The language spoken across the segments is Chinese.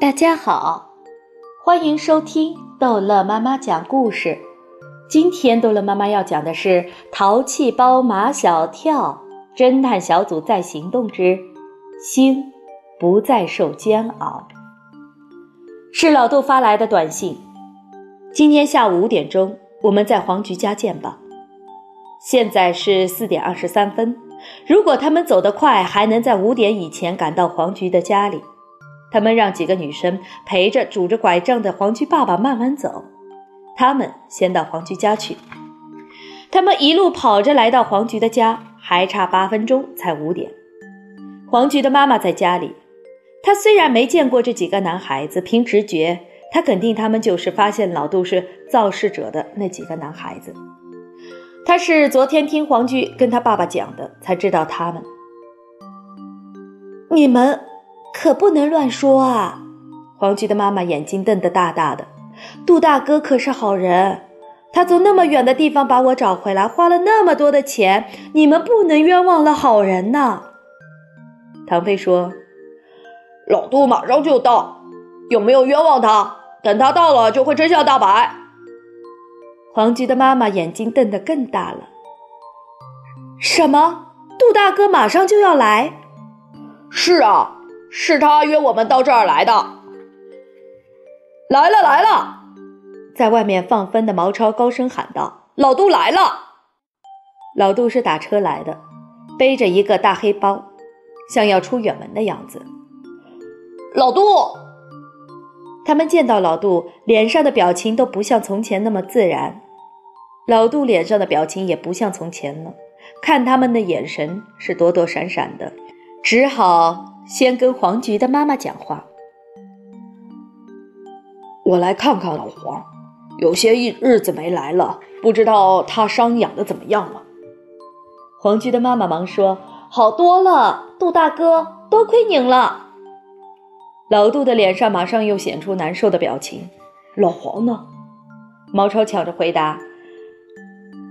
大家好，欢迎收听逗乐妈妈讲故事。今天逗乐妈妈要讲的是《淘气包马小跳》侦探小组在行动之星不再受煎熬。是老豆发来的短信。今天下午五点钟，我们在黄菊家见吧。现在是四点二十三分。如果他们走得快，还能在五点以前赶到黄菊的家里。他们让几个女生陪着拄着拐杖的黄菊爸爸慢慢走，他们先到黄菊家去。他们一路跑着来到黄菊的家，还差八分钟才五点。黄菊的妈妈在家里，她虽然没见过这几个男孩子，凭直觉，她肯定他们就是发现老杜是肇事者的那几个男孩子。她是昨天听黄菊跟他爸爸讲的，才知道他们。你们。可不能乱说啊！黄菊的妈妈眼睛瞪得大大的。杜大哥可是好人，他从那么远的地方把我找回来，花了那么多的钱，你们不能冤枉了好人呐。唐飞说：“老杜马上就到，有没有冤枉他？等他到了，就会真相大白。”黄菊的妈妈眼睛瞪得更大了。什么？杜大哥马上就要来？是啊。是他约我们到这儿来的。来了来了，在外面放风的毛超高声喊道：“老杜来了！”老杜是打车来的，背着一个大黑包，像要出远门的样子。老杜，他们见到老杜，脸上的表情都不像从前那么自然。老杜脸上的表情也不像从前了，看他们的眼神是躲躲闪闪的，只好。先跟黄菊的妈妈讲话。我来看看老黄，有些日日子没来了，不知道他伤养的怎么样了。黄菊的妈妈忙说：“好多了，杜大哥，多亏您了。”老杜的脸上马上又显出难受的表情。老黄呢？毛超抢着回答：“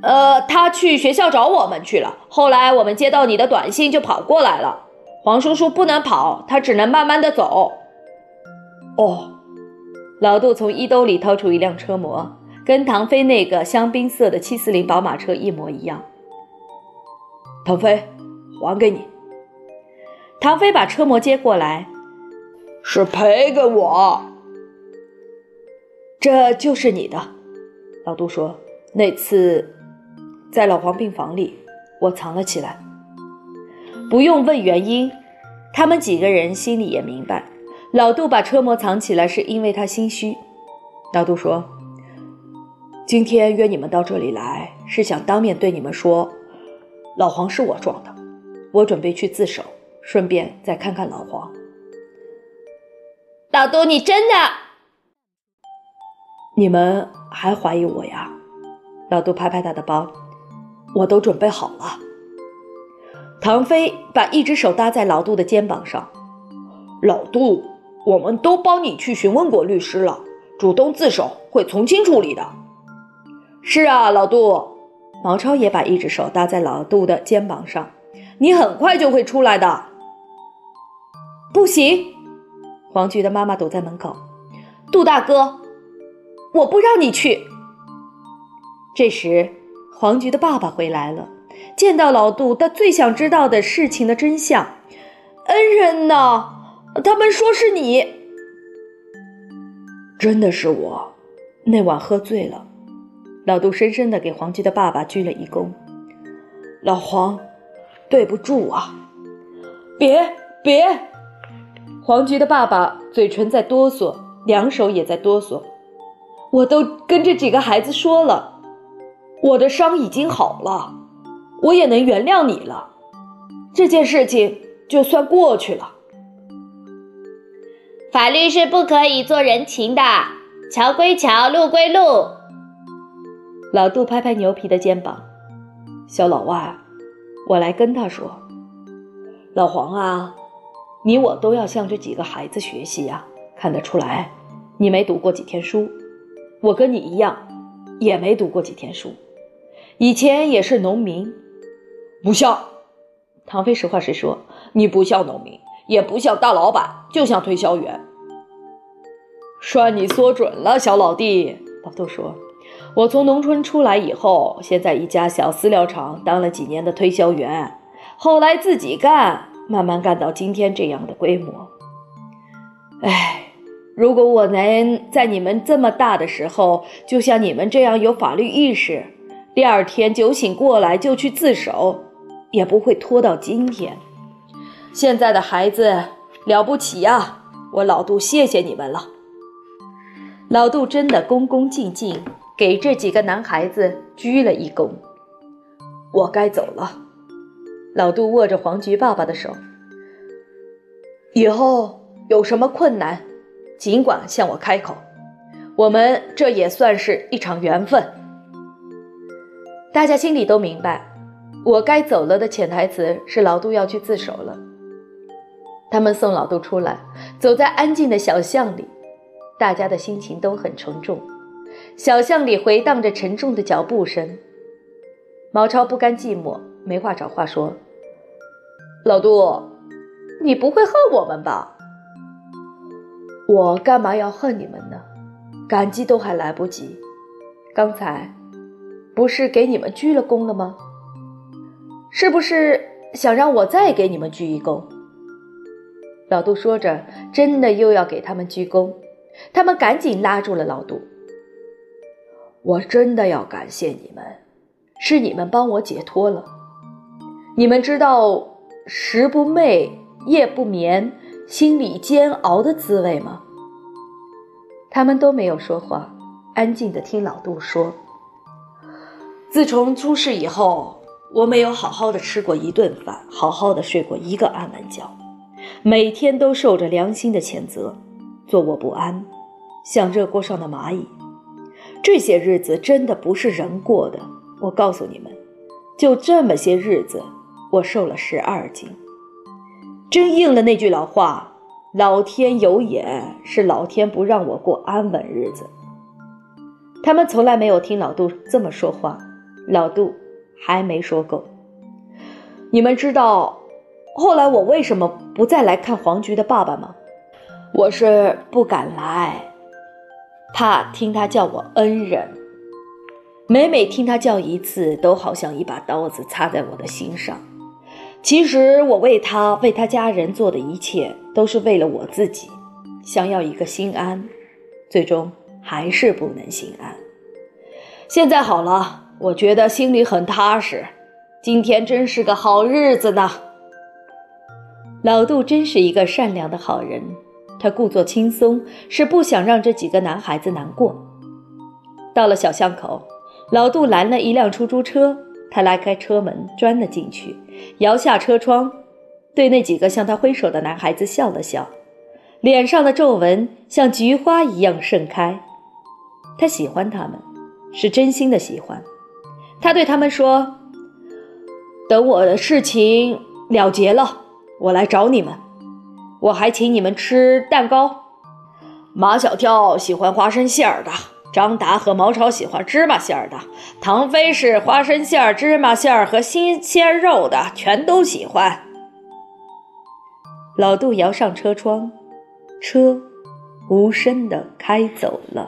呃，他去学校找我们去了。后来我们接到你的短信，就跑过来了。”黄叔叔不能跑，他只能慢慢的走。哦，老杜从衣兜里掏出一辆车模，跟唐飞那个香槟色的七四零宝马车一模一样。唐飞，还给你。唐飞把车模接过来，是赔给我。这就是你的。老杜说，那次在老黄病房里，我藏了起来。不用问原因，他们几个人心里也明白，老杜把车模藏起来是因为他心虚。老杜说：“今天约你们到这里来，是想当面对你们说，老黄是我撞的，我准备去自首，顺便再看看老黄。”老杜，你真的？你们还怀疑我呀？老杜拍拍他的包，我都准备好了。唐飞把一只手搭在老杜的肩膀上，老杜，我们都帮你去询问过律师了，主动自首会从轻处理的。是啊，老杜，毛超也把一只手搭在老杜的肩膀上，你很快就会出来的。不行，黄菊的妈妈堵在门口，杜大哥，我不让你去。这时，黄菊的爸爸回来了。见到老杜，他最想知道的事情的真相。恩人呢？他们说是你，真的是我。那晚喝醉了，老杜深深的给黄菊的爸爸鞠了一躬。老黄，对不住啊！别别！黄菊的爸爸嘴唇在哆嗦，两手也在哆嗦。我都跟这几个孩子说了，我的伤已经好了。我也能原谅你了，这件事情就算过去了。法律是不可以做人情的，桥归桥，路归路。老杜拍拍牛皮的肩膀：“小老外，我来跟他说，老黄啊，你我都要向这几个孩子学习呀。看得出来，你没读过几天书，我跟你一样，也没读过几天书，以前也是农民。”不像，唐飞实话实说，你不像农民，也不像大老板，就像推销员。算你说准了，小老弟。老杜说：“我从农村出来以后，先在一家小饲料厂当了几年的推销员，后来自己干，慢慢干到今天这样的规模。哎，如果我能在你们这么大的时候，就像你们这样有法律意识，第二天酒醒过来就去自首，也不会拖到今天。现在的孩子了不起呀！我老杜谢谢你们了。”老杜真的恭恭敬敬给这几个男孩子鞠了一躬。我该走了。老杜握着黄菊爸爸的手。以后有什么困难，尽管向我开口。我们这也算是一场缘分。大家心里都明白，我该走了的潜台词是老杜要去自首了。他们送老杜出来，走在安静的小巷里。大家的心情都很沉重，小巷里回荡着沉重的脚步声。毛超不甘寂寞，没话找话说：“老杜，你不会恨我们吧？”“我干嘛要恨你们呢？感激都还来不及。刚才不是给你们鞠了躬了吗？是不是想让我再给你们鞠一躬？”老杜说着，真的又要给他们鞠躬。他们赶紧拉住了老杜。我真的要感谢你们，是你们帮我解脱了。你们知道食不寐、夜不眠、心里煎熬的滋味吗？他们都没有说话，安静的听老杜说。自从出事以后，我没有好好的吃过一顿饭，好好的睡过一个安稳觉，每天都受着良心的谴责。坐卧不安，像热锅上的蚂蚁。这些日子真的不是人过的。我告诉你们，就这么些日子，我瘦了十二斤。真应了那句老话：“老天有眼，是老天不让我过安稳日子。”他们从来没有听老杜这么说话。老杜还没说够。你们知道后来我为什么不再来看黄菊的爸爸吗？我是不敢来，怕听他叫我恩人。每每听他叫一次，都好像一把刀子插在我的心上。其实我为他、为他家人做的一切，都是为了我自己，想要一个心安。最终还是不能心安。现在好了，我觉得心里很踏实。今天真是个好日子呢。老杜真是一个善良的好人。他故作轻松，是不想让这几个男孩子难过。到了小巷口，老杜拦了一辆出租车，他拉开车门，钻了进去，摇下车窗，对那几个向他挥手的男孩子笑了笑，脸上的皱纹像菊花一样盛开。他喜欢他们，是真心的喜欢。他对他们说：“等我的事情了结了，我来找你们。”我还请你们吃蛋糕。马小跳喜欢花生馅儿的，张达和毛超喜欢芝麻馅儿的，唐飞是花生馅儿、芝麻馅儿和新鲜肉的，全都喜欢。老杜摇上车窗，车无声的开走了。